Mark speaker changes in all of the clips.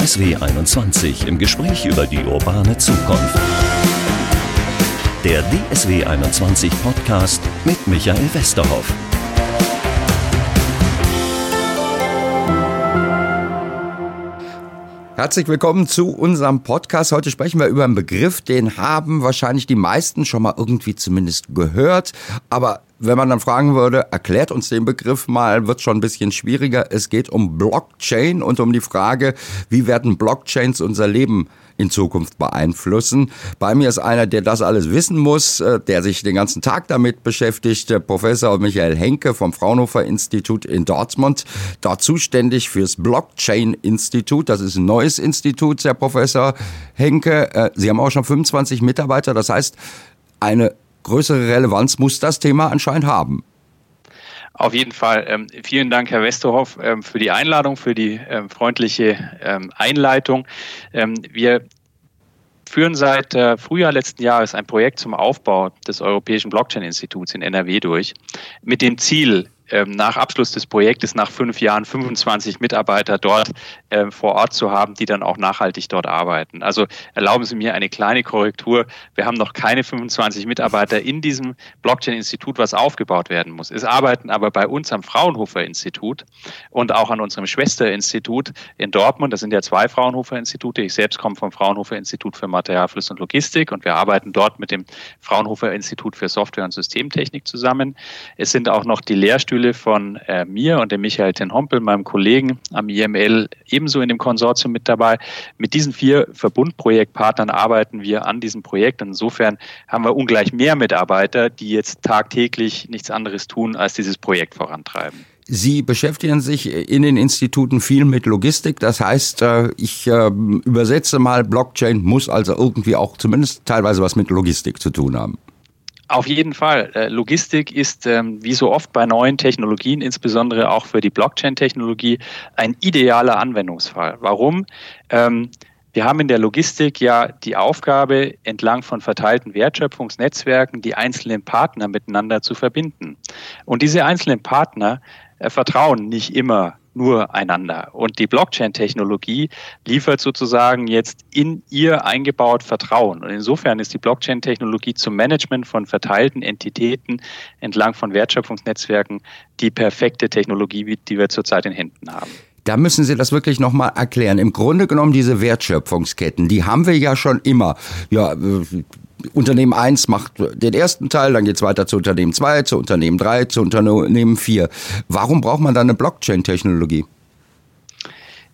Speaker 1: DSW 21 im Gespräch über die urbane Zukunft. Der DSW 21 Podcast mit Michael Westerhoff.
Speaker 2: Herzlich willkommen zu unserem Podcast. Heute sprechen wir über einen Begriff, den haben wahrscheinlich die meisten schon mal irgendwie zumindest gehört. Aber wenn man dann fragen würde, erklärt uns den Begriff mal, wird schon ein bisschen schwieriger. Es geht um Blockchain und um die Frage, wie werden Blockchains unser Leben in Zukunft beeinflussen. Bei mir ist einer, der das alles wissen muss, äh, der sich den ganzen Tag damit beschäftigt, Professor Michael Henke vom Fraunhofer Institut in Dortmund, dort zuständig fürs Blockchain-Institut. Das ist ein neues Institut, Herr Professor Henke. Äh, Sie haben auch schon 25 Mitarbeiter, das heißt, eine größere Relevanz muss das Thema anscheinend haben.
Speaker 3: Auf jeden Fall. Ähm, vielen Dank, Herr Westerhoff, ähm, für die Einladung, für die ähm, freundliche ähm, Einleitung. Ähm, wir führen seit äh, Frühjahr letzten Jahres ein Projekt zum Aufbau des Europäischen Blockchain-Instituts in NRW durch, mit dem Ziel, nach Abschluss des Projektes, nach fünf Jahren 25 Mitarbeiter dort äh, vor Ort zu haben, die dann auch nachhaltig dort arbeiten. Also erlauben Sie mir eine kleine Korrektur. Wir haben noch keine 25 Mitarbeiter in diesem Blockchain-Institut, was aufgebaut werden muss. Es arbeiten aber bei uns am Fraunhofer-Institut und auch an unserem Schwesterinstitut in Dortmund. Das sind ja zwei Fraunhofer-Institute. Ich selbst komme vom Fraunhofer-Institut für Materialfluss und Logistik und wir arbeiten dort mit dem Fraunhofer-Institut für Software und Systemtechnik zusammen. Es sind auch noch die Lehrstühle Lehrstühle von äh, mir und dem Michael Ten Hompel, meinem Kollegen am IML, ebenso in dem Konsortium mit dabei. Mit diesen vier Verbundprojektpartnern arbeiten wir an diesem Projekt. Insofern haben wir ungleich mehr Mitarbeiter, die jetzt tagtäglich nichts anderes tun, als dieses Projekt vorantreiben.
Speaker 2: Sie beschäftigen sich in den Instituten viel mit Logistik. Das heißt, äh, ich äh, übersetze mal, Blockchain muss also irgendwie auch zumindest teilweise was mit Logistik zu tun haben.
Speaker 3: Auf jeden Fall. Äh, Logistik ist ähm, wie so oft bei neuen Technologien, insbesondere auch für die Blockchain-Technologie, ein idealer Anwendungsfall. Warum? Ähm, wir haben in der Logistik ja die Aufgabe, entlang von verteilten Wertschöpfungsnetzwerken die einzelnen Partner miteinander zu verbinden. Und diese einzelnen Partner äh, vertrauen nicht immer nur einander. Und die Blockchain-Technologie liefert sozusagen jetzt in ihr eingebaut Vertrauen. Und insofern ist die Blockchain-Technologie zum Management von verteilten Entitäten entlang von Wertschöpfungsnetzwerken die perfekte Technologie, die wir zurzeit in Händen haben.
Speaker 2: Da müssen Sie das wirklich nochmal erklären. Im Grunde genommen diese Wertschöpfungsketten, die haben wir ja schon immer. Ja, äh, Unternehmen 1 macht den ersten Teil, dann geht es weiter zu Unternehmen 2, zu Unternehmen 3, zu Unternehmen 4. Warum braucht man dann eine Blockchain-Technologie?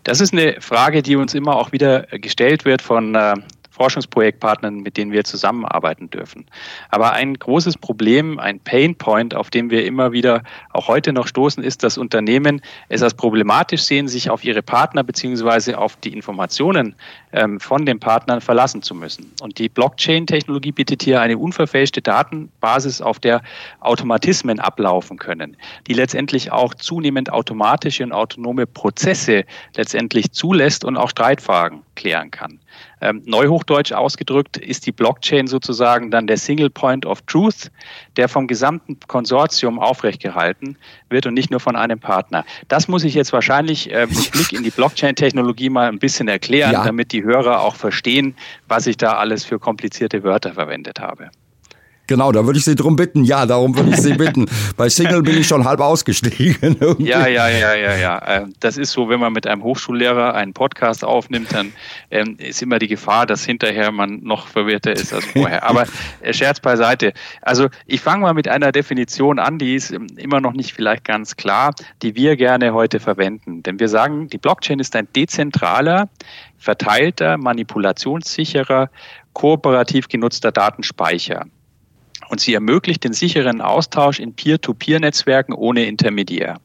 Speaker 3: Das ist eine Frage, die uns immer auch wieder gestellt wird von äh, Forschungsprojektpartnern, mit denen wir zusammenarbeiten dürfen. Aber ein großes Problem, ein Pain Point, auf dem wir immer wieder auch heute noch stoßen, ist, dass Unternehmen es als problematisch sehen, sich auf ihre Partner beziehungsweise auf die Informationen ähm, von den Partnern verlassen zu müssen. Und die Blockchain-Technologie bietet hier eine unverfälschte Datenbasis, auf der Automatismen ablaufen können, die letztendlich auch zunehmend automatische und autonome Prozesse letztendlich zulässt und auch Streitfragen klären kann. Ähm, Neuhochdeutsch ausgedrückt ist die Blockchain sozusagen dann der Single Point of Truth, der vom gesamten Konsortium aufrechtgehalten wird und nicht nur von einem Partner. Das muss ich jetzt wahrscheinlich äh, mit Blick in die Blockchain-Technologie mal ein bisschen erklären, ja. damit die Hörer auch verstehen, was ich da alles für komplizierte Wörter verwendet habe.
Speaker 2: Genau, da würde ich Sie drum bitten. Ja, darum würde ich Sie bitten. Bei Single bin ich schon halb ausgestiegen.
Speaker 3: ja, ja, ja, ja, ja. Ähm, das ist so, wenn man mit einem Hochschullehrer einen Podcast aufnimmt, dann ähm, ist immer die Gefahr, dass hinterher man noch verwirrter ist als vorher. Aber äh, Scherz beiseite. Also ich fange mal mit einer Definition an, die ist ähm, immer noch nicht vielleicht ganz klar, die wir gerne heute verwenden. Denn wir sagen, die Blockchain ist ein dezentraler, verteilter, manipulationssicherer, kooperativ genutzter Datenspeicher. Und sie ermöglicht den sicheren Austausch in Peer-to-Peer-Netzwerken ohne Intermediär.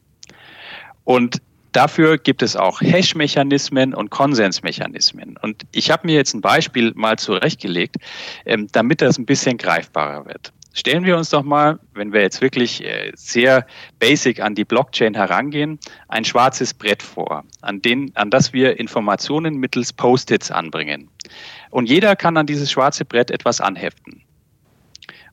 Speaker 3: Und dafür gibt es auch Hash-Mechanismen und Konsensmechanismen. Und ich habe mir jetzt ein Beispiel mal zurechtgelegt, ähm, damit das ein bisschen greifbarer wird. Stellen wir uns doch mal, wenn wir jetzt wirklich äh, sehr basic an die Blockchain herangehen, ein schwarzes Brett vor, an, den, an das wir Informationen mittels Post-its anbringen. Und jeder kann an dieses schwarze Brett etwas anheften.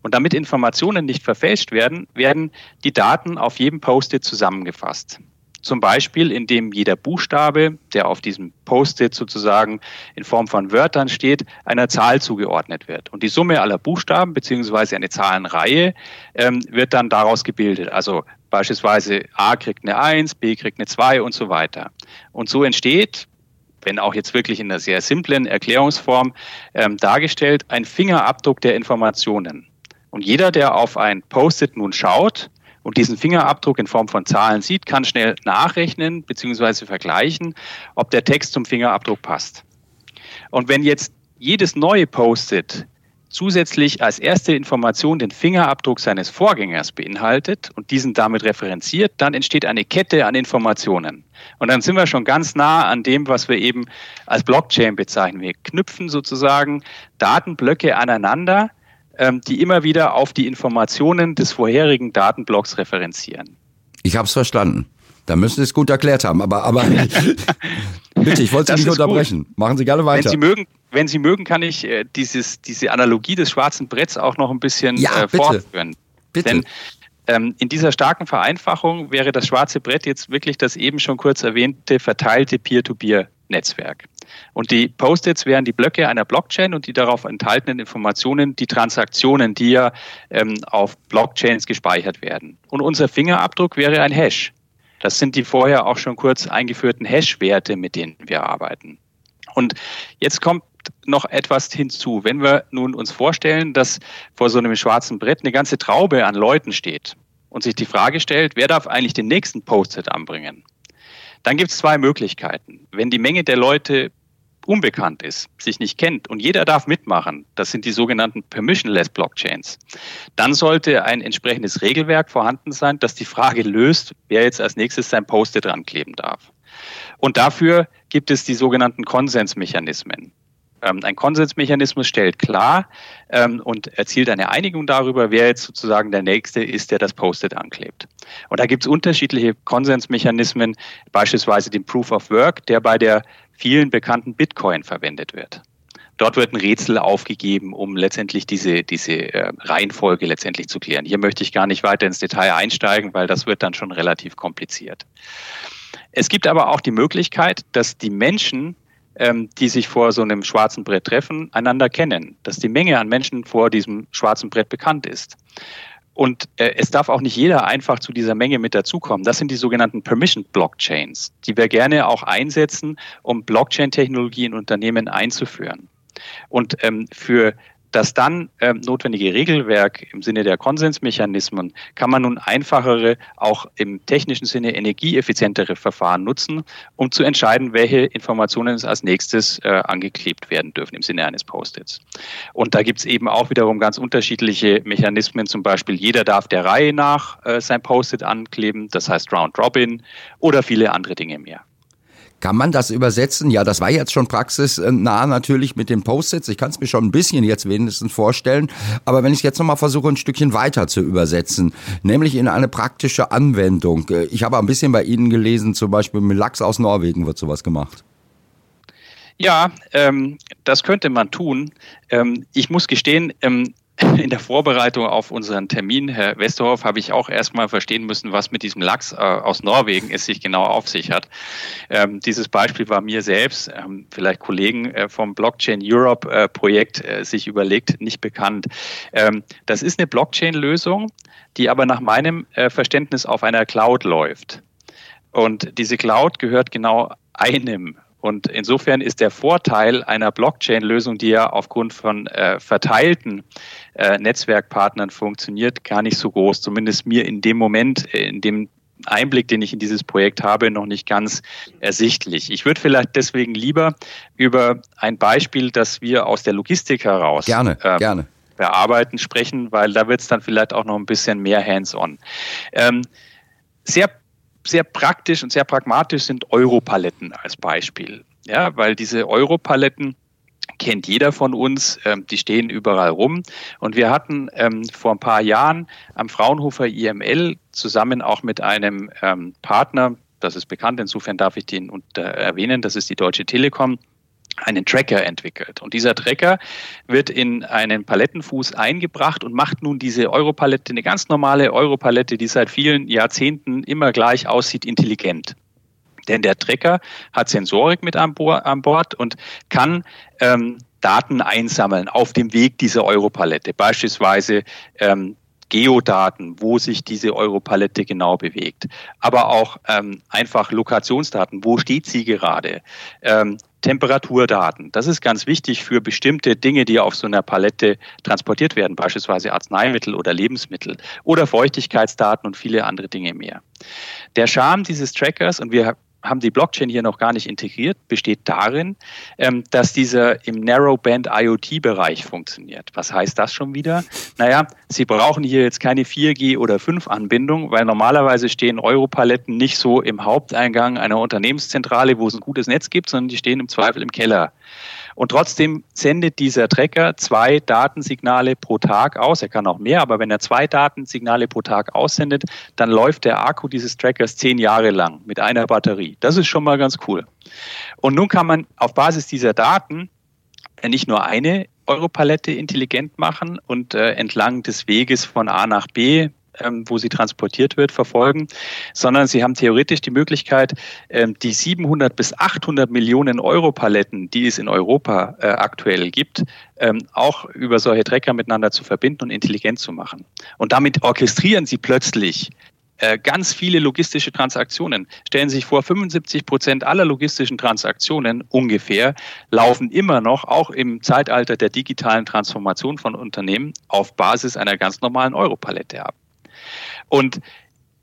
Speaker 3: Und damit Informationen nicht verfälscht werden, werden die Daten auf jedem Post-it zusammengefasst. Zum Beispiel, indem jeder Buchstabe, der auf diesem Post-it sozusagen in Form von Wörtern steht, einer Zahl zugeordnet wird. Und die Summe aller Buchstaben beziehungsweise eine Zahlenreihe ähm, wird dann daraus gebildet. Also beispielsweise A kriegt eine 1, B kriegt eine 2 und so weiter. Und so entsteht, wenn auch jetzt wirklich in einer sehr simplen Erklärungsform ähm, dargestellt, ein Fingerabdruck der Informationen. Und jeder, der auf ein Post-it nun schaut, und diesen Fingerabdruck in Form von Zahlen sieht, kann schnell nachrechnen bzw. vergleichen, ob der Text zum Fingerabdruck passt. Und wenn jetzt jedes neue Post-it zusätzlich als erste Information den Fingerabdruck seines Vorgängers beinhaltet und diesen damit referenziert, dann entsteht eine Kette an Informationen. Und dann sind wir schon ganz nah an dem, was wir eben als Blockchain bezeichnen. Wir knüpfen sozusagen Datenblöcke aneinander, ähm, die immer wieder auf die Informationen des vorherigen Datenblocks referenzieren.
Speaker 2: Ich habe es verstanden. Da müssen Sie es gut erklärt haben. Aber, aber bitte, ich wollte Sie nicht unterbrechen. Gut. Machen Sie gerne weiter.
Speaker 3: Wenn Sie mögen, wenn Sie mögen kann ich äh, dieses, diese Analogie des schwarzen Bretts auch noch ein bisschen ja, äh, fortführen. Bitte. Denn ähm, in dieser starken Vereinfachung wäre das schwarze Brett jetzt wirklich das eben schon kurz erwähnte verteilte Peer-to-Peer-Netzwerk. Und die Post-its wären die Blöcke einer Blockchain und die darauf enthaltenen Informationen, die Transaktionen, die ja ähm, auf Blockchains gespeichert werden. Und unser Fingerabdruck wäre ein Hash. Das sind die vorher auch schon kurz eingeführten Hash-Werte, mit denen wir arbeiten. Und jetzt kommt noch etwas hinzu. Wenn wir nun uns vorstellen, dass vor so einem schwarzen Brett eine ganze Traube an Leuten steht und sich die Frage stellt, wer darf eigentlich den nächsten Post-it anbringen? Dann gibt es zwei Möglichkeiten. Wenn die Menge der Leute unbekannt ist, sich nicht kennt und jeder darf mitmachen, das sind die sogenannten Permissionless Blockchains, dann sollte ein entsprechendes Regelwerk vorhanden sein, das die Frage löst, wer jetzt als nächstes sein Post-it dran kleben darf. Und dafür gibt es die sogenannten Konsensmechanismen. Ähm, ein Konsensmechanismus stellt klar ähm, und erzielt eine Einigung darüber, wer jetzt sozusagen der Nächste ist, der das Post-it anklebt. Und da gibt es unterschiedliche Konsensmechanismen, beispielsweise den Proof of Work, der bei der vielen bekannten Bitcoin verwendet wird. Dort wird ein Rätsel aufgegeben, um letztendlich diese, diese äh, Reihenfolge letztendlich zu klären. Hier möchte ich gar nicht weiter ins Detail einsteigen, weil das wird dann schon relativ kompliziert. Es gibt aber auch die Möglichkeit, dass die Menschen, ähm, die sich vor so einem schwarzen Brett treffen, einander kennen, dass die Menge an Menschen vor diesem schwarzen Brett bekannt ist. Und äh, es darf auch nicht jeder einfach zu dieser Menge mit dazukommen. Das sind die sogenannten Permission Blockchains, die wir gerne auch einsetzen, um Blockchain-Technologie in Unternehmen einzuführen. Und ähm, für das dann ähm, notwendige Regelwerk im Sinne der Konsensmechanismen kann man nun einfachere, auch im technischen Sinne energieeffizientere Verfahren nutzen, um zu entscheiden, welche Informationen als nächstes äh, angeklebt werden dürfen im Sinne eines Post-its. Und da gibt es eben auch wiederum ganz unterschiedliche Mechanismen, zum Beispiel jeder darf der Reihe nach äh, sein Post-it ankleben, das heißt Round Robin oder viele andere Dinge mehr.
Speaker 2: Kann man das übersetzen? Ja, das war jetzt schon praxisnah natürlich mit den Post-its. Ich kann es mir schon ein bisschen jetzt wenigstens vorstellen. Aber wenn ich jetzt nochmal versuche, ein Stückchen weiter zu übersetzen, nämlich in eine praktische Anwendung. Ich habe ein bisschen bei Ihnen gelesen, zum Beispiel mit Lachs aus Norwegen wird sowas gemacht.
Speaker 3: Ja, ähm, das könnte man tun. Ähm, ich muss gestehen, ähm, in der Vorbereitung auf unseren Termin, Herr Westerhoff, habe ich auch erstmal verstehen müssen, was mit diesem Lachs äh, aus Norwegen es sich genau auf sich hat. Ähm, dieses Beispiel war mir selbst, ähm, vielleicht Kollegen äh, vom Blockchain Europe äh, Projekt äh, sich überlegt, nicht bekannt. Ähm, das ist eine Blockchain-Lösung, die aber nach meinem äh, Verständnis auf einer Cloud läuft. Und diese Cloud gehört genau einem und insofern ist der Vorteil einer Blockchain-Lösung, die ja aufgrund von äh, verteilten äh, Netzwerkpartnern funktioniert, gar nicht so groß. Zumindest mir in dem Moment, äh, in dem Einblick, den ich in dieses Projekt habe, noch nicht ganz ersichtlich. Ich würde vielleicht deswegen lieber über ein Beispiel, das wir aus der Logistik heraus
Speaker 2: gerne, äh, gerne.
Speaker 3: bearbeiten, sprechen, weil da wird es dann vielleicht auch noch ein bisschen mehr hands-on. Ähm, sehr sehr praktisch und sehr pragmatisch sind Europaletten als Beispiel. Ja, weil diese Europaletten kennt jeder von uns, ähm, die stehen überall rum. Und wir hatten ähm, vor ein paar Jahren am Fraunhofer IML zusammen auch mit einem ähm, Partner, das ist bekannt, insofern darf ich den unter erwähnen, das ist die Deutsche Telekom, einen Tracker entwickelt. Und dieser Tracker wird in einen Palettenfuß eingebracht und macht nun diese Europalette, eine ganz normale Europalette, die seit vielen Jahrzehnten immer gleich aussieht, intelligent. Denn der Tracker hat Sensorik mit an Bord und kann ähm, Daten einsammeln auf dem Weg dieser Europalette. Beispielsweise ähm, Geodaten, wo sich diese Europalette genau bewegt, aber auch ähm, einfach Lokationsdaten, wo steht sie gerade, ähm, Temperaturdaten. Das ist ganz wichtig für bestimmte Dinge, die auf so einer Palette transportiert werden, beispielsweise Arzneimittel oder Lebensmittel oder Feuchtigkeitsdaten und viele andere Dinge mehr. Der Charme dieses Trackers, und wir haben die Blockchain hier noch gar nicht integriert, besteht darin, ähm, dass dieser im Narrowband IoT-Bereich funktioniert. Was heißt das schon wieder? Naja, Sie brauchen hier jetzt keine 4G oder 5-Anbindung, weil normalerweise stehen Europaletten nicht so im Haupteingang einer Unternehmenszentrale, wo es ein gutes Netz gibt, sondern die stehen im Zweifel im Keller. Und trotzdem sendet dieser Tracker zwei Datensignale pro Tag aus. Er kann auch mehr, aber wenn er zwei Datensignale pro Tag aussendet, dann läuft der Akku dieses Trackers zehn Jahre lang mit einer Batterie. Das ist schon mal ganz cool. Und nun kann man auf Basis dieser Daten nicht nur eine Europalette intelligent machen und äh, entlang des Weges von A nach B ähm, wo sie transportiert wird, verfolgen, sondern sie haben theoretisch die Möglichkeit, ähm, die 700 bis 800 Millionen Euro Paletten, die es in Europa äh, aktuell gibt, ähm, auch über solche Trecker miteinander zu verbinden und intelligent zu machen. Und damit orchestrieren sie plötzlich äh, ganz viele logistische Transaktionen. Stellen Sie sich vor, 75 Prozent aller logistischen Transaktionen ungefähr laufen immer noch, auch im Zeitalter der digitalen Transformation von Unternehmen, auf Basis einer ganz normalen Europalette ab. Und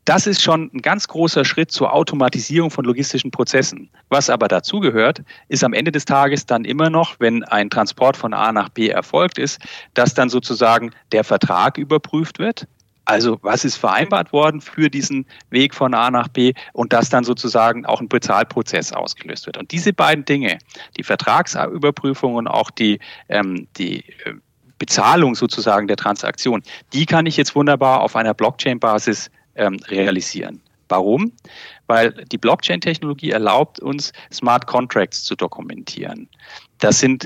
Speaker 3: das ist schon ein ganz großer Schritt zur Automatisierung von logistischen Prozessen. Was aber dazu gehört, ist am Ende des Tages dann immer noch, wenn ein Transport von A nach B erfolgt ist, dass dann sozusagen der Vertrag überprüft wird. Also was ist vereinbart worden für diesen Weg von A nach B und dass dann sozusagen auch ein Bezahlprozess ausgelöst wird. Und diese beiden Dinge, die Vertragsüberprüfung und auch die, ähm, die äh, Bezahlung sozusagen der Transaktion, die kann ich jetzt wunderbar auf einer Blockchain-Basis ähm, realisieren. Warum? Weil die Blockchain-Technologie erlaubt uns, Smart Contracts zu dokumentieren. Das sind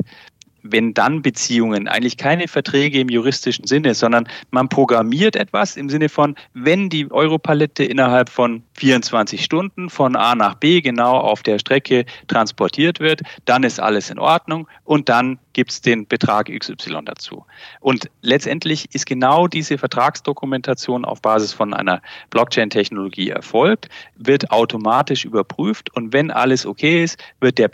Speaker 3: wenn dann Beziehungen, eigentlich keine Verträge im juristischen Sinne, sondern man programmiert etwas im Sinne von, wenn die Europalette innerhalb von 24 Stunden von A nach B genau auf der Strecke transportiert wird, dann ist alles in Ordnung und dann gibt es den Betrag XY dazu. Und letztendlich ist genau diese Vertragsdokumentation auf Basis von einer Blockchain-Technologie erfolgt, wird automatisch überprüft und wenn alles okay ist, wird der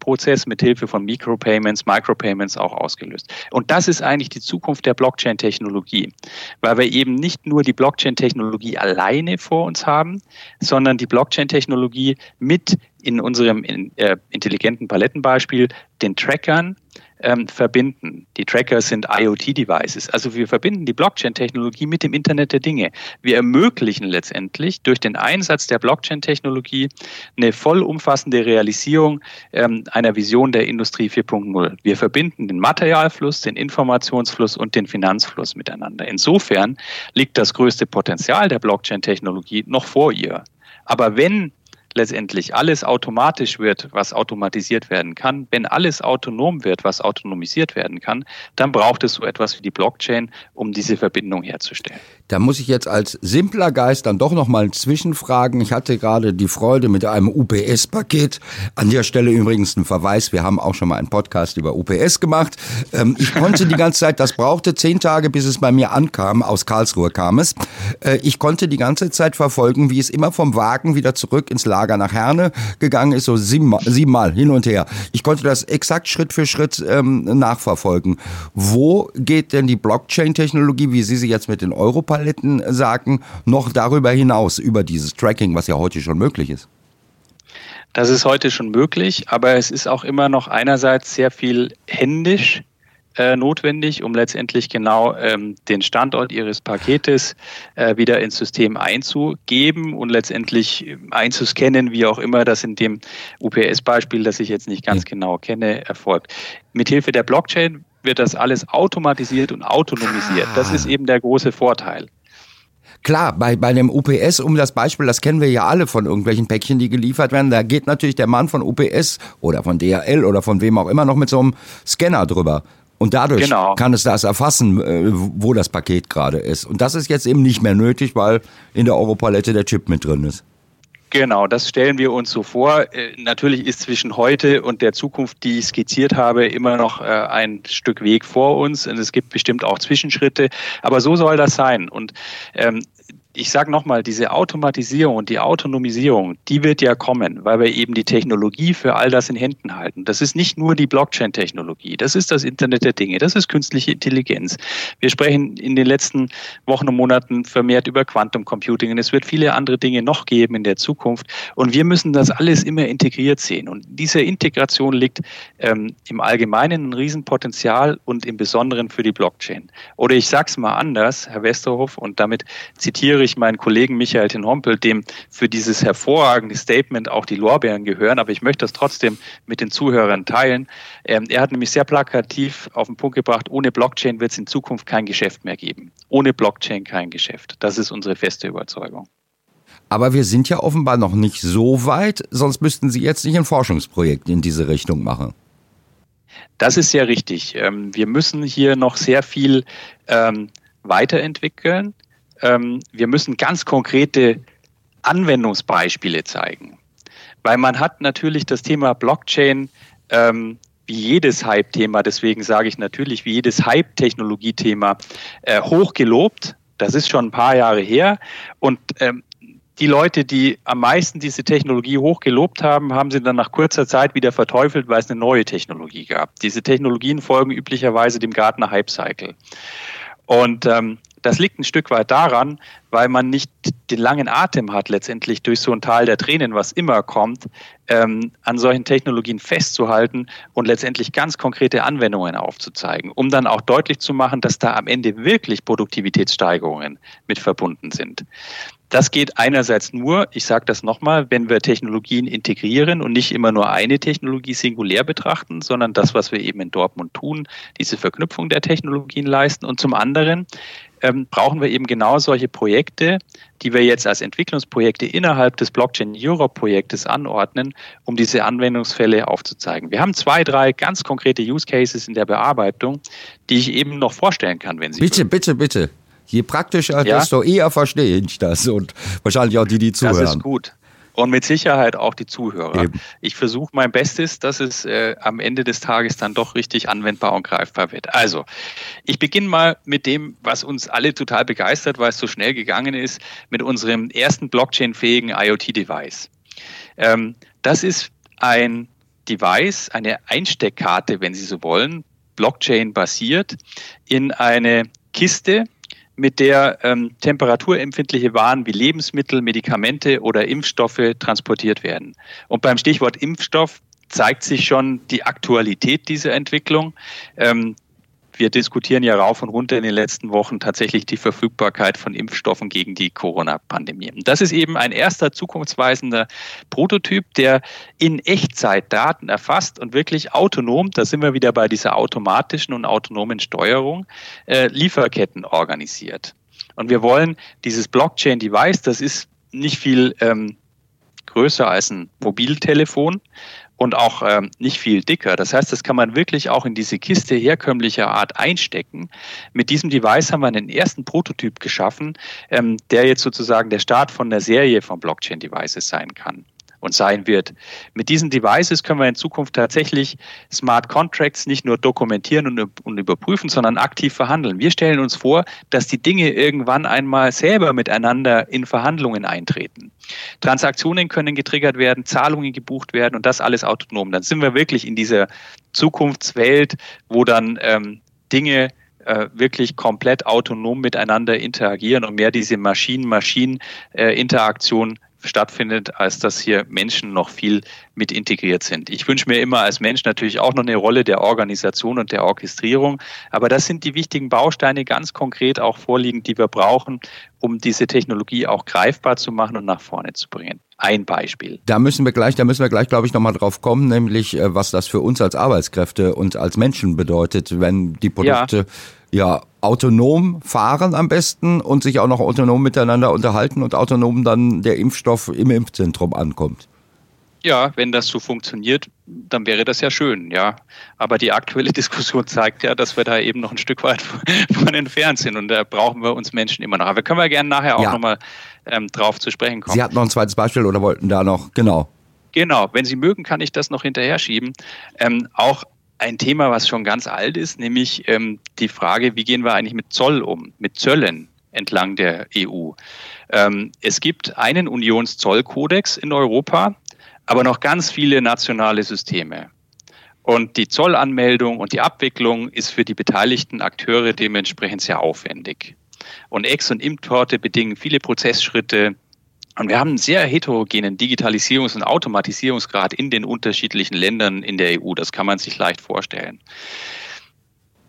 Speaker 3: Bezahlprozess mit Hilfe von Micropayments, Micropayments auch ausgelöst. Und das ist eigentlich die Zukunft der Blockchain-Technologie, weil wir eben nicht nur die Blockchain-Technologie alleine vor uns haben, sondern die Blockchain-Technologie mit in unserem äh, intelligenten Palettenbeispiel den Trackern ähm, verbinden. Die Tracker sind IoT-Devices. Also wir verbinden die Blockchain-Technologie mit dem Internet der Dinge. Wir ermöglichen letztendlich durch den Einsatz der Blockchain-Technologie eine vollumfassende Realisierung ähm, einer Vision der Industrie 4.0. Wir verbinden den Materialfluss, den Informationsfluss und den Finanzfluss miteinander. Insofern liegt das größte Potenzial der Blockchain-Technologie noch vor ihr. Aber wenn letztendlich alles automatisch wird, was automatisiert werden kann, wenn alles autonom wird, was autonomisiert werden kann, dann braucht es so etwas wie die Blockchain, um diese Verbindung herzustellen.
Speaker 2: Da muss ich jetzt als simpler Geist dann doch noch mal zwischenfragen. Ich hatte gerade die Freude mit einem UPS-Paket. An der Stelle übrigens ein Verweis. Wir haben auch schon mal einen Podcast über UPS gemacht. Ähm, ich konnte die ganze Zeit, das brauchte zehn Tage, bis es bei mir ankam. Aus Karlsruhe kam es. Äh, ich konnte die ganze Zeit verfolgen, wie es immer vom Wagen wieder zurück ins Lager nach Herne gegangen ist, so siebenmal, siebenmal hin und her. Ich konnte das exakt Schritt für Schritt ähm, nachverfolgen. Wo geht denn die Blockchain-Technologie, wie Sie sie jetzt mit den Europal Paletten sagen, noch darüber hinaus, über dieses Tracking, was ja heute schon möglich ist?
Speaker 3: Das ist heute schon möglich, aber es ist auch immer noch einerseits sehr viel händisch äh, notwendig, um letztendlich genau ähm, den Standort Ihres Paketes äh, wieder ins System einzugeben und letztendlich ähm, einzuscannen, wie auch immer das in dem UPS-Beispiel, das ich jetzt nicht ganz genau kenne, erfolgt. Mithilfe der Blockchain wird das alles automatisiert und autonomisiert. Das ist eben der große Vorteil.
Speaker 2: Klar, bei, bei dem UPS, um das Beispiel, das kennen wir ja alle von irgendwelchen Päckchen, die geliefert werden, da geht natürlich der Mann von UPS oder von DHL oder von wem auch immer noch mit so einem Scanner drüber. Und dadurch genau. kann es das erfassen, äh, wo das Paket gerade ist. Und das ist jetzt eben nicht mehr nötig, weil in der Europalette der Chip mit drin ist.
Speaker 3: Genau, das stellen wir uns so vor. Äh, natürlich ist zwischen heute und der Zukunft, die ich skizziert habe, immer noch äh, ein Stück Weg vor uns. Und es gibt bestimmt auch Zwischenschritte. Aber so soll das sein. Und ähm, ich sage nochmal, diese Automatisierung und die Autonomisierung, die wird ja kommen, weil wir eben die Technologie für all das in Händen halten. Das ist nicht nur die Blockchain-Technologie, das ist das Internet der Dinge, das ist künstliche Intelligenz. Wir sprechen in den letzten Wochen und Monaten vermehrt über Quantum Computing und es wird viele andere Dinge noch geben in der Zukunft und wir müssen das alles immer integriert sehen. Und diese Integration liegt ähm, im Allgemeinen ein Riesenpotenzial und im Besonderen für die Blockchain. Oder ich sage es mal anders, Herr Westerhoff, und damit zitiere zitiere ich meinen Kollegen Michael Tenhompel, dem für dieses hervorragende Statement auch die Lorbeeren gehören, aber ich möchte das trotzdem mit den Zuhörern teilen. Ähm, er hat nämlich sehr plakativ auf den Punkt gebracht, ohne Blockchain wird es in Zukunft kein Geschäft mehr geben. Ohne Blockchain kein Geschäft. Das ist unsere feste Überzeugung.
Speaker 2: Aber wir sind ja offenbar noch nicht so weit, sonst müssten Sie jetzt nicht ein Forschungsprojekt in diese Richtung machen.
Speaker 3: Das ist sehr richtig. Ähm, wir müssen hier noch sehr viel ähm, weiterentwickeln ähm, wir müssen ganz konkrete Anwendungsbeispiele zeigen. Weil man hat natürlich das Thema Blockchain ähm, wie jedes Hype-Thema, deswegen sage ich natürlich wie jedes Hype-Technologie-Thema, äh, hoch gelobt. Das ist schon ein paar Jahre her. Und ähm, die Leute, die am meisten diese Technologie hoch gelobt haben, haben sie dann nach kurzer Zeit wieder verteufelt, weil es eine neue Technologie gab. Diese Technologien folgen üblicherweise dem Gartner Hype Cycle. Und ähm, das liegt ein Stück weit daran, weil man nicht den langen Atem hat, letztendlich durch so ein Tal der Tränen, was immer kommt, ähm, an solchen Technologien festzuhalten und letztendlich ganz konkrete Anwendungen aufzuzeigen, um dann auch deutlich zu machen, dass da am Ende wirklich Produktivitätssteigerungen mit verbunden sind. Das geht einerseits nur, ich sage das nochmal, wenn wir Technologien integrieren und nicht immer nur eine Technologie singulär betrachten, sondern das, was wir eben in Dortmund tun, diese Verknüpfung der Technologien leisten. Und zum anderen ähm, brauchen wir eben genau solche Projekte, die wir jetzt als Entwicklungsprojekte innerhalb des Blockchain Europe Projektes anordnen, um diese Anwendungsfälle aufzuzeigen. Wir haben zwei, drei ganz konkrete Use Cases in der Bearbeitung, die ich eben noch vorstellen kann, wenn Sie.
Speaker 2: Bitte, wollen. bitte, bitte. Je praktischer, ja? desto eher verstehe ich das und wahrscheinlich auch die, die zuhören.
Speaker 3: Das ist gut und mit Sicherheit auch die Zuhörer. Eben. Ich versuche mein Bestes, dass es äh, am Ende des Tages dann doch richtig anwendbar und greifbar wird. Also, ich beginne mal mit dem, was uns alle total begeistert, weil es so schnell gegangen ist, mit unserem ersten Blockchain-fähigen IoT-Device. Ähm, das ist ein Device, eine Einsteckkarte, wenn Sie so wollen, Blockchain basiert, in eine Kiste, mit der ähm, temperaturempfindliche Waren wie Lebensmittel, Medikamente oder Impfstoffe transportiert werden. Und beim Stichwort Impfstoff zeigt sich schon die Aktualität dieser Entwicklung. Ähm, wir diskutieren ja rauf und runter in den letzten Wochen tatsächlich die Verfügbarkeit von Impfstoffen gegen die Corona-Pandemie. Das ist eben ein erster zukunftsweisender Prototyp, der in Echtzeit Daten erfasst und wirklich autonom, da sind wir wieder bei dieser automatischen und autonomen Steuerung, äh, Lieferketten organisiert. Und wir wollen dieses Blockchain-Device, das ist nicht viel ähm, größer als ein Mobiltelefon, und auch ähm, nicht viel dicker. Das heißt, das kann man wirklich auch in diese Kiste herkömmlicher Art einstecken. Mit diesem Device haben wir einen ersten Prototyp geschaffen, ähm, der jetzt sozusagen der Start von der Serie von Blockchain-Devices sein kann und sein wird. Mit diesen Devices können wir in Zukunft tatsächlich Smart Contracts nicht nur dokumentieren und, überprüfen, sondern aktiv verhandeln. Wir stellen uns vor, dass die Dinge irgendwann einmal selber miteinander in Verhandlungen eintreten. Transaktionen können getriggert werden, Zahlungen gebucht werden und das alles autonom. Dann sind wir wirklich in dieser Zukunftswelt, wo dann ähm, Dinge äh, wirklich komplett autonom miteinander interagieren und mehr diese Maschinen-Maschinen-Interaktion stattfindet, als dass hier Menschen noch viel mit integriert sind. Ich wünsche mir immer als Mensch natürlich auch noch eine Rolle der Organisation und der Orchestrierung, aber das sind die wichtigen Bausteine ganz konkret auch vorliegend, die wir brauchen, um diese Technologie auch greifbar zu machen und nach vorne zu bringen. Ein Beispiel.
Speaker 2: Da müssen wir gleich, da müssen wir gleich, glaube ich, nochmal drauf kommen, nämlich äh, was das für uns als Arbeitskräfte und als Menschen bedeutet, wenn die Produkte ja autonom fahren am besten und sich auch noch autonom miteinander unterhalten und autonom dann der Impfstoff im Impfzentrum ankommt.
Speaker 3: Ja, wenn das so funktioniert, dann wäre das ja schön, ja. Aber die aktuelle Diskussion zeigt ja, dass wir da eben noch ein Stück weit von entfernt sind und da brauchen wir uns Menschen immer noch. Aber können wir gerne nachher auch ja. nochmal ähm, drauf zu sprechen kommen.
Speaker 2: Sie hatten noch ein zweites Beispiel oder wollten da noch, genau.
Speaker 3: Genau, wenn Sie mögen, kann ich das noch hinterher schieben. Ähm, auch ein Thema, was schon ganz alt ist, nämlich ähm, die Frage, wie gehen wir eigentlich mit Zoll um, mit Zöllen entlang der EU. Ähm, es gibt einen Unionszollkodex in Europa, aber noch ganz viele nationale Systeme. Und die Zollanmeldung und die Abwicklung ist für die beteiligten Akteure dementsprechend sehr aufwendig. Und Ex- und Importe bedingen viele Prozessschritte. Und wir haben einen sehr heterogenen Digitalisierungs- und Automatisierungsgrad in den unterschiedlichen Ländern in der EU. Das kann man sich leicht vorstellen.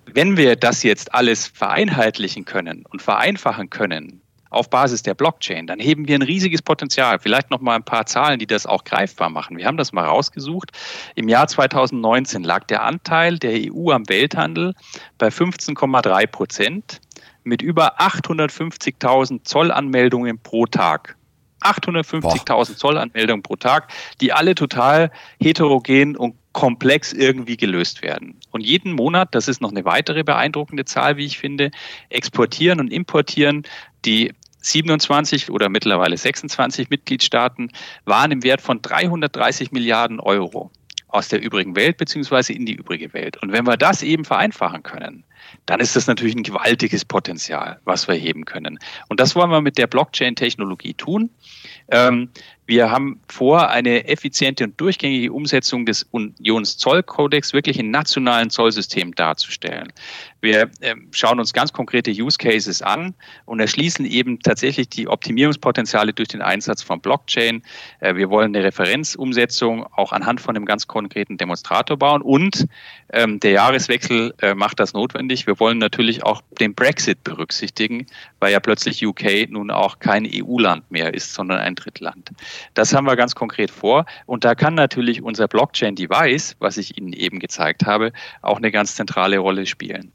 Speaker 3: Wenn wir das jetzt alles vereinheitlichen können und vereinfachen können, auf Basis der Blockchain, dann heben wir ein riesiges Potenzial. Vielleicht noch mal ein paar Zahlen, die das auch greifbar machen. Wir haben das mal rausgesucht. Im Jahr 2019 lag der Anteil der EU am Welthandel bei 15,3 Prozent mit über 850.000 Zollanmeldungen pro Tag. 850.000 Zollanmeldungen pro Tag, die alle total heterogen und komplex irgendwie gelöst werden. Und jeden Monat, das ist noch eine weitere beeindruckende Zahl, wie ich finde, exportieren und importieren die 27 oder mittlerweile 26 Mitgliedstaaten waren im Wert von 330 Milliarden Euro aus der übrigen Welt beziehungsweise in die übrige Welt. Und wenn wir das eben vereinfachen können, dann ist das natürlich ein gewaltiges Potenzial, was wir heben können. Und das wollen wir mit der Blockchain-Technologie tun. Ähm, wir haben vor, eine effiziente und durchgängige Umsetzung des Unionszollkodex wirklich in nationalen Zollsystemen darzustellen. Wir äh, schauen uns ganz konkrete Use Cases an und erschließen eben tatsächlich die Optimierungspotenziale durch den Einsatz von Blockchain. Äh, wir wollen eine Referenzumsetzung auch anhand von einem ganz konkreten Demonstrator bauen und ähm, der Jahreswechsel äh, macht das notwendig. Wir wollen natürlich auch den Brexit berücksichtigen, weil ja plötzlich UK nun auch kein EU-Land mehr ist, sondern ein Drittland. Das haben wir ganz konkret vor. Und da kann natürlich unser Blockchain-Device, was ich Ihnen eben gezeigt habe, auch eine ganz zentrale Rolle spielen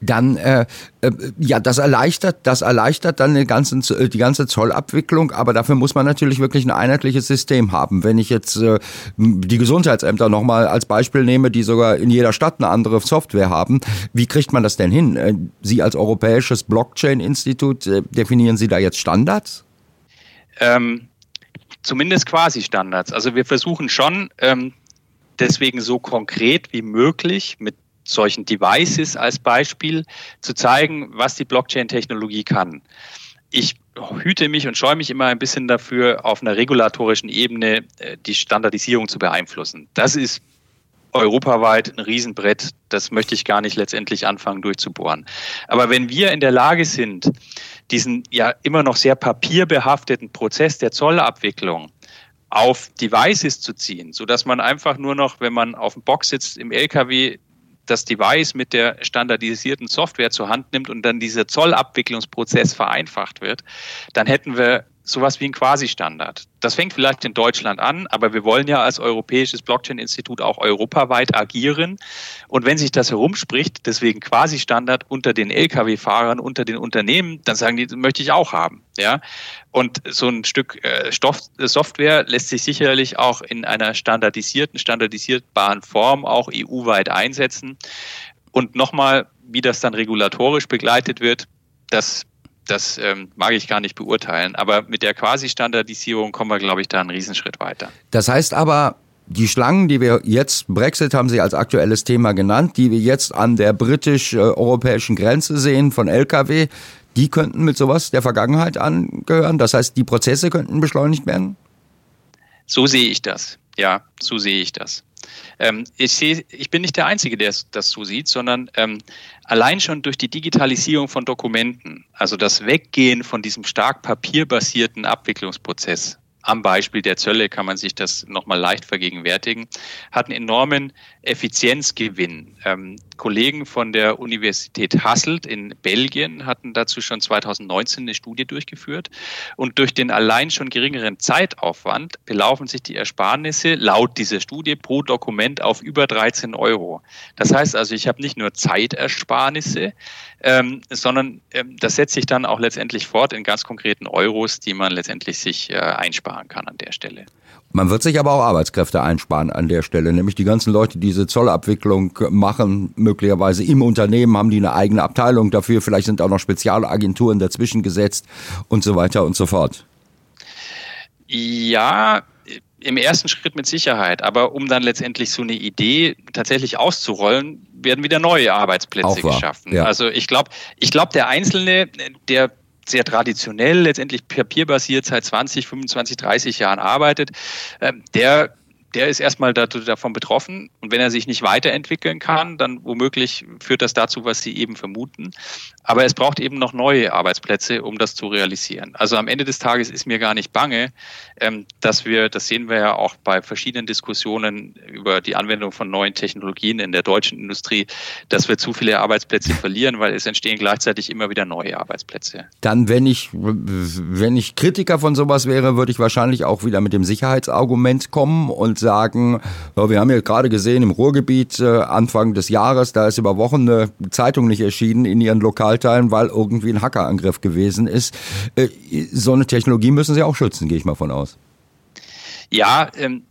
Speaker 2: dann äh, äh, ja, das erleichtert, das erleichtert dann die ganze, die ganze Zollabwicklung, aber dafür muss man natürlich wirklich ein einheitliches System haben. Wenn ich jetzt äh, die Gesundheitsämter nochmal als Beispiel nehme, die sogar in jeder Stadt eine andere Software haben, wie kriegt man das denn hin? Äh, Sie als europäisches Blockchain-Institut, äh, definieren Sie da jetzt Standards?
Speaker 3: Ähm, zumindest quasi Standards. Also wir versuchen schon, ähm, deswegen so konkret wie möglich mit solchen Devices als Beispiel zu zeigen, was die Blockchain-Technologie kann. Ich hüte mich und scheue mich immer ein bisschen dafür, auf einer regulatorischen Ebene äh, die Standardisierung zu beeinflussen. Das ist europaweit ein Riesenbrett. Das möchte ich gar nicht letztendlich anfangen durchzubohren. Aber wenn wir in der Lage sind, diesen ja immer noch sehr papierbehafteten Prozess der Zollabwicklung auf Devices zu ziehen, so dass man einfach nur noch, wenn man auf dem Box sitzt im LKW, das Device mit der standardisierten Software zur Hand nimmt und dann dieser Zollabwicklungsprozess vereinfacht wird, dann hätten wir sowas wie ein Quasi-Standard. Das fängt vielleicht in Deutschland an, aber wir wollen ja als europäisches Blockchain-Institut auch europaweit agieren. Und wenn sich das herumspricht, deswegen Quasi-Standard unter den Lkw-Fahrern, unter den Unternehmen, dann sagen die, das möchte ich auch haben. Ja? Und so ein Stück äh, Stoff, Software lässt sich sicherlich auch in einer standardisierten, standardisierbaren Form auch EU-weit einsetzen. Und nochmal, wie das dann regulatorisch begleitet wird, das das ähm, mag ich gar nicht beurteilen. Aber mit der Quasi-Standardisierung kommen wir, glaube ich, da einen Riesenschritt weiter.
Speaker 2: Das heißt aber, die Schlangen, die wir jetzt, Brexit haben Sie als aktuelles Thema genannt, die wir jetzt an der britisch-europäischen Grenze sehen von Lkw, die könnten mit sowas der Vergangenheit angehören. Das heißt, die Prozesse könnten beschleunigt werden?
Speaker 3: So sehe ich das. Ja, so sehe ich das. Ähm, ich, sehe, ich bin nicht der Einzige, der das so sieht, sondern ähm, allein schon durch die Digitalisierung von Dokumenten, also das Weggehen von diesem stark papierbasierten Abwicklungsprozess am Beispiel der Zölle kann man sich das nochmal leicht vergegenwärtigen, hat einen enormen Effizienzgewinn. Ähm, Kollegen von der Universität Hasselt in Belgien hatten dazu schon 2019 eine Studie durchgeführt. Und durch den allein schon geringeren Zeitaufwand belaufen sich die Ersparnisse laut dieser Studie pro Dokument auf über 13 Euro. Das heißt also, ich habe nicht nur Zeitersparnisse, ähm, sondern ähm, das setzt sich dann auch letztendlich fort in ganz konkreten Euros, die man letztendlich sich äh, einsparen kann an der Stelle.
Speaker 2: Man wird sich aber auch Arbeitskräfte einsparen an der Stelle, nämlich die ganzen Leute, die diese Zollabwicklung machen, möglicherweise im Unternehmen haben die eine eigene Abteilung dafür, vielleicht sind auch noch Spezialagenturen dazwischen gesetzt und so weiter und so fort.
Speaker 3: Ja, im ersten Schritt mit Sicherheit, aber um dann letztendlich so eine Idee tatsächlich auszurollen, werden wieder neue Arbeitsplätze geschaffen. Ja. Also ich glaube, ich glaube, der Einzelne, der sehr traditionell, letztendlich papierbasiert seit 20, 25, 30 Jahren arbeitet, ähm, der der ist erstmal davon betroffen. Und wenn er sich nicht weiterentwickeln kann, dann womöglich führt das dazu, was Sie eben vermuten. Aber es braucht eben noch neue Arbeitsplätze, um das zu realisieren. Also am Ende des Tages ist mir gar nicht bange, ähm, dass wir, das sehen wir ja auch bei verschiedenen Diskussionen über die Anwendung von neuen Technologien in der deutschen Industrie, dass wir zu viele Arbeitsplätze verlieren, weil es entstehen gleichzeitig immer wieder neue Arbeitsplätze.
Speaker 2: Dann, wenn ich, wenn ich Kritiker von sowas wäre, würde ich wahrscheinlich auch wieder mit dem Sicherheitsargument kommen und sagen, wir haben ja gerade gesehen im Ruhrgebiet äh, Anfang des Jahres, da ist über Wochen eine Zeitung nicht erschienen in ihren Lokalteilen, weil irgendwie ein Hackerangriff gewesen ist. Äh, so eine Technologie müssen Sie auch schützen, gehe ich mal von aus.
Speaker 3: Ja, ähm,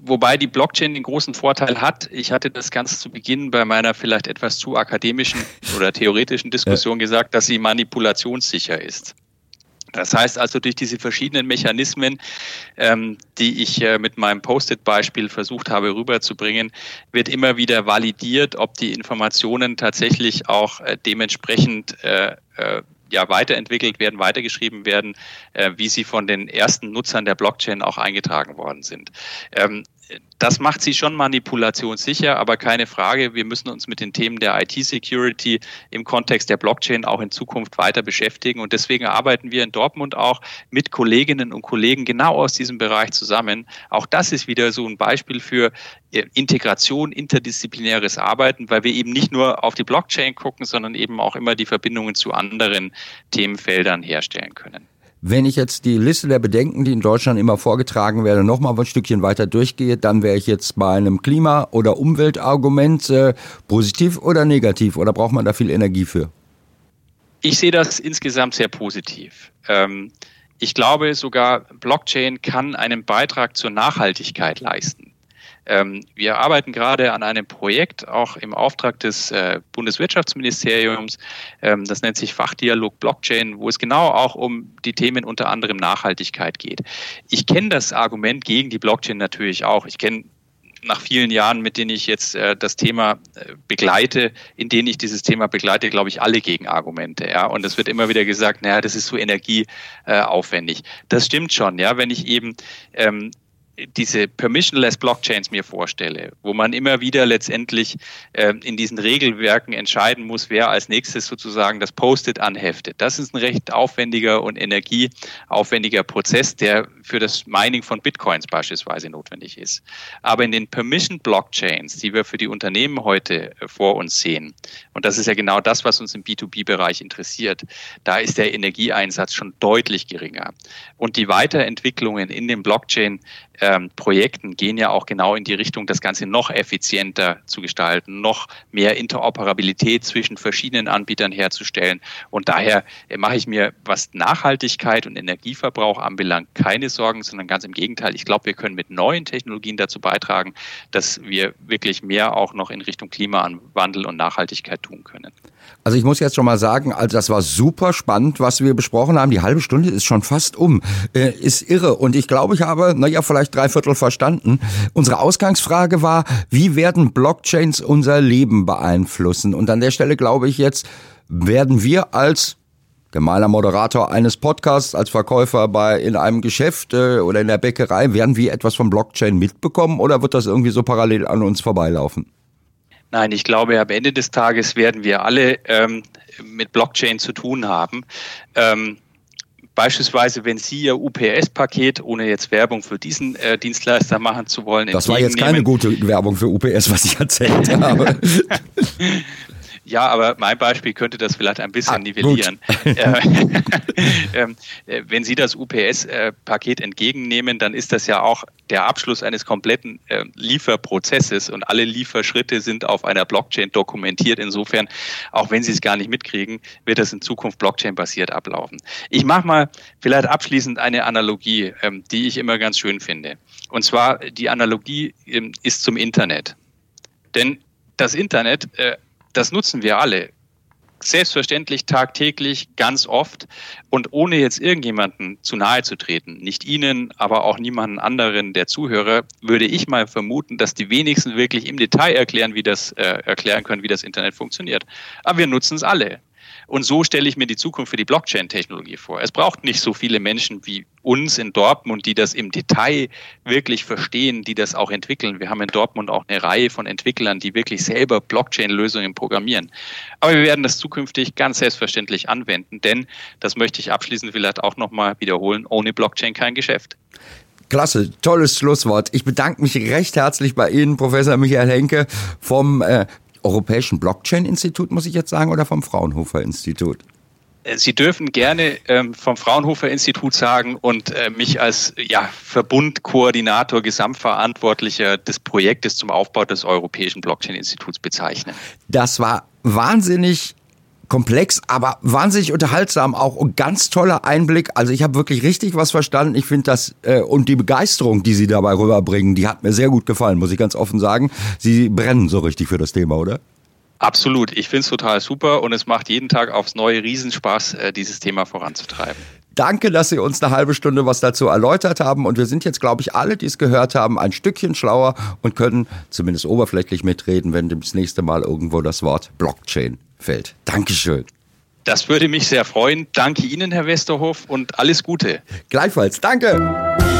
Speaker 3: Wobei die Blockchain den großen Vorteil hat, ich hatte das ganz zu Beginn bei meiner vielleicht etwas zu akademischen oder theoretischen Diskussion ja. gesagt, dass sie manipulationssicher ist. Das heißt also, durch diese verschiedenen Mechanismen, ähm, die ich äh, mit meinem Post-it-Beispiel versucht habe rüberzubringen, wird immer wieder validiert, ob die Informationen tatsächlich auch äh, dementsprechend äh, äh ja, weiterentwickelt werden, weitergeschrieben werden, äh, wie sie von den ersten Nutzern der Blockchain auch eingetragen worden sind. Ähm, das macht sie schon manipulationssicher, aber keine Frage, wir müssen uns mit den Themen der IT-Security im Kontext der Blockchain auch in Zukunft weiter beschäftigen. Und deswegen arbeiten wir in Dortmund auch mit Kolleginnen und Kollegen genau aus diesem Bereich zusammen. Auch das ist wieder so ein Beispiel für äh, Integration, interdisziplinäres Arbeiten, weil wir eben nicht nur auf die Blockchain gucken, sondern eben auch immer die Verbindungen zu anderen Themenfeldern herstellen können.
Speaker 2: Wenn ich jetzt die Liste der Bedenken, die in Deutschland immer vorgetragen werden, nochmal ein Stückchen weiter durchgehe, dann wäre ich jetzt bei einem Klima- oder Umweltargument äh, positiv oder negativ oder braucht man da viel Energie für?
Speaker 3: Ich sehe das insgesamt sehr positiv. Ähm, ich glaube sogar, Blockchain kann einen Beitrag zur Nachhaltigkeit leisten. Ähm, wir arbeiten gerade an einem Projekt, auch im Auftrag des äh, Bundeswirtschaftsministeriums. Ähm, das nennt sich Fachdialog Blockchain, wo es genau auch um die Themen unter anderem Nachhaltigkeit geht. Ich kenne das Argument gegen die Blockchain natürlich auch. Ich kenne nach vielen Jahren, mit denen ich jetzt äh, das Thema äh, begleite, in denen ich dieses Thema begleite, glaube ich, alle Gegenargumente. Ja, und es wird immer wieder gesagt, naja, das ist so energieaufwendig. Das stimmt schon. Ja, wenn ich eben ähm, diese permissionless Blockchains mir vorstelle, wo man immer wieder letztendlich äh, in diesen Regelwerken entscheiden muss, wer als nächstes sozusagen das Post-it anheftet. Das ist ein recht aufwendiger und energieaufwendiger Prozess, der für das Mining von Bitcoins beispielsweise notwendig ist. Aber in den Permission Blockchains, die wir für die Unternehmen heute äh, vor uns sehen, und das ist ja genau das, was uns im B2B-Bereich interessiert, da ist der Energieeinsatz schon deutlich geringer. Und die Weiterentwicklungen in den Blockchain ähm, Projekten gehen ja auch genau in die Richtung, das Ganze noch effizienter zu gestalten, noch mehr Interoperabilität zwischen verschiedenen Anbietern herzustellen. Und daher äh, mache ich mir, was Nachhaltigkeit und Energieverbrauch anbelangt, keine Sorgen, sondern ganz im Gegenteil. Ich glaube, wir können mit neuen Technologien dazu beitragen, dass wir wirklich mehr auch noch in Richtung Klimawandel und Nachhaltigkeit tun können.
Speaker 2: Also ich muss jetzt schon mal sagen, also das war super spannend, was wir besprochen haben. Die halbe Stunde ist schon fast um. Äh, ist irre. Und ich glaube, ich habe, naja, vielleicht drei Viertel verstanden. Unsere Ausgangsfrage war, wie werden Blockchains unser Leben beeinflussen? Und an der Stelle glaube ich jetzt, werden wir als gemeiner Moderator eines Podcasts, als Verkäufer bei in einem Geschäft äh, oder in der Bäckerei, werden wir etwas von Blockchain mitbekommen oder wird das irgendwie so parallel an uns vorbeilaufen?
Speaker 3: Nein, ich glaube, am Ende des Tages werden wir alle ähm, mit Blockchain zu tun haben. Ähm, beispielsweise, wenn Sie Ihr UPS-Paket, ohne jetzt Werbung für diesen äh, Dienstleister machen zu wollen,
Speaker 2: das war jetzt keine gute Werbung für UPS, was ich erzählt habe.
Speaker 3: Ja, aber mein Beispiel könnte das vielleicht ein bisschen ah, nivellieren. Äh, ähm, äh, wenn Sie das UPS-Paket entgegennehmen, dann ist das ja auch der Abschluss eines kompletten äh, Lieferprozesses und alle Lieferschritte sind auf einer Blockchain dokumentiert. Insofern, auch wenn Sie es gar nicht mitkriegen, wird das in Zukunft Blockchain-basiert ablaufen. Ich mache mal vielleicht abschließend eine Analogie, ähm, die ich immer ganz schön finde. Und zwar die Analogie ähm, ist zum Internet. Denn das Internet das nutzen wir alle. Selbstverständlich tagtäglich, ganz oft und ohne jetzt irgendjemanden zu nahe zu treten, nicht Ihnen, aber auch niemanden anderen der Zuhörer, würde ich mal vermuten, dass die wenigsten wirklich im Detail erklären, wie das äh, erklären können, wie das Internet funktioniert. Aber wir nutzen es alle. Und so stelle ich mir die Zukunft für die Blockchain-Technologie vor. Es braucht nicht so viele Menschen wie uns in Dortmund, die das im Detail wirklich verstehen, die das auch entwickeln. Wir haben in Dortmund auch eine Reihe von Entwicklern, die wirklich selber Blockchain-Lösungen programmieren. Aber wir werden das zukünftig ganz selbstverständlich anwenden, denn, das möchte ich abschließend vielleicht auch nochmal wiederholen, ohne Blockchain kein Geschäft.
Speaker 2: Klasse, tolles Schlusswort. Ich bedanke mich recht herzlich bei Ihnen, Professor Michael Henke vom äh, Europäischen Blockchain-Institut, muss ich jetzt sagen, oder vom Fraunhofer-Institut?
Speaker 3: Äh, Sie dürfen gerne ähm, vom Fraunhofer Institut sagen und äh, mich als ja, Verbundkoordinator, Gesamtverantwortlicher des Projektes zum Aufbau des Europäischen Blockchain-Instituts bezeichnen.
Speaker 2: Das war wahnsinnig komplex, aber wahnsinnig unterhaltsam auch und ganz toller Einblick. Also ich habe wirklich richtig was verstanden. Ich finde das äh, und die Begeisterung, die Sie dabei rüberbringen, die hat mir sehr gut gefallen, muss ich ganz offen sagen. Sie brennen so richtig für das Thema, oder?
Speaker 3: Absolut. Ich finde es total super und es macht jeden Tag aufs Neue Riesenspaß, äh, dieses Thema voranzutreiben.
Speaker 2: Danke, dass Sie uns eine halbe Stunde was dazu erläutert haben. Und wir sind jetzt, glaube ich, alle, die es gehört haben, ein Stückchen schlauer und können zumindest oberflächlich mitreden, wenn das nächste Mal irgendwo das Wort Blockchain fällt. Dankeschön.
Speaker 3: Das würde mich sehr freuen. Danke Ihnen, Herr Westerhoff, und alles Gute.
Speaker 2: Gleichfalls. Danke.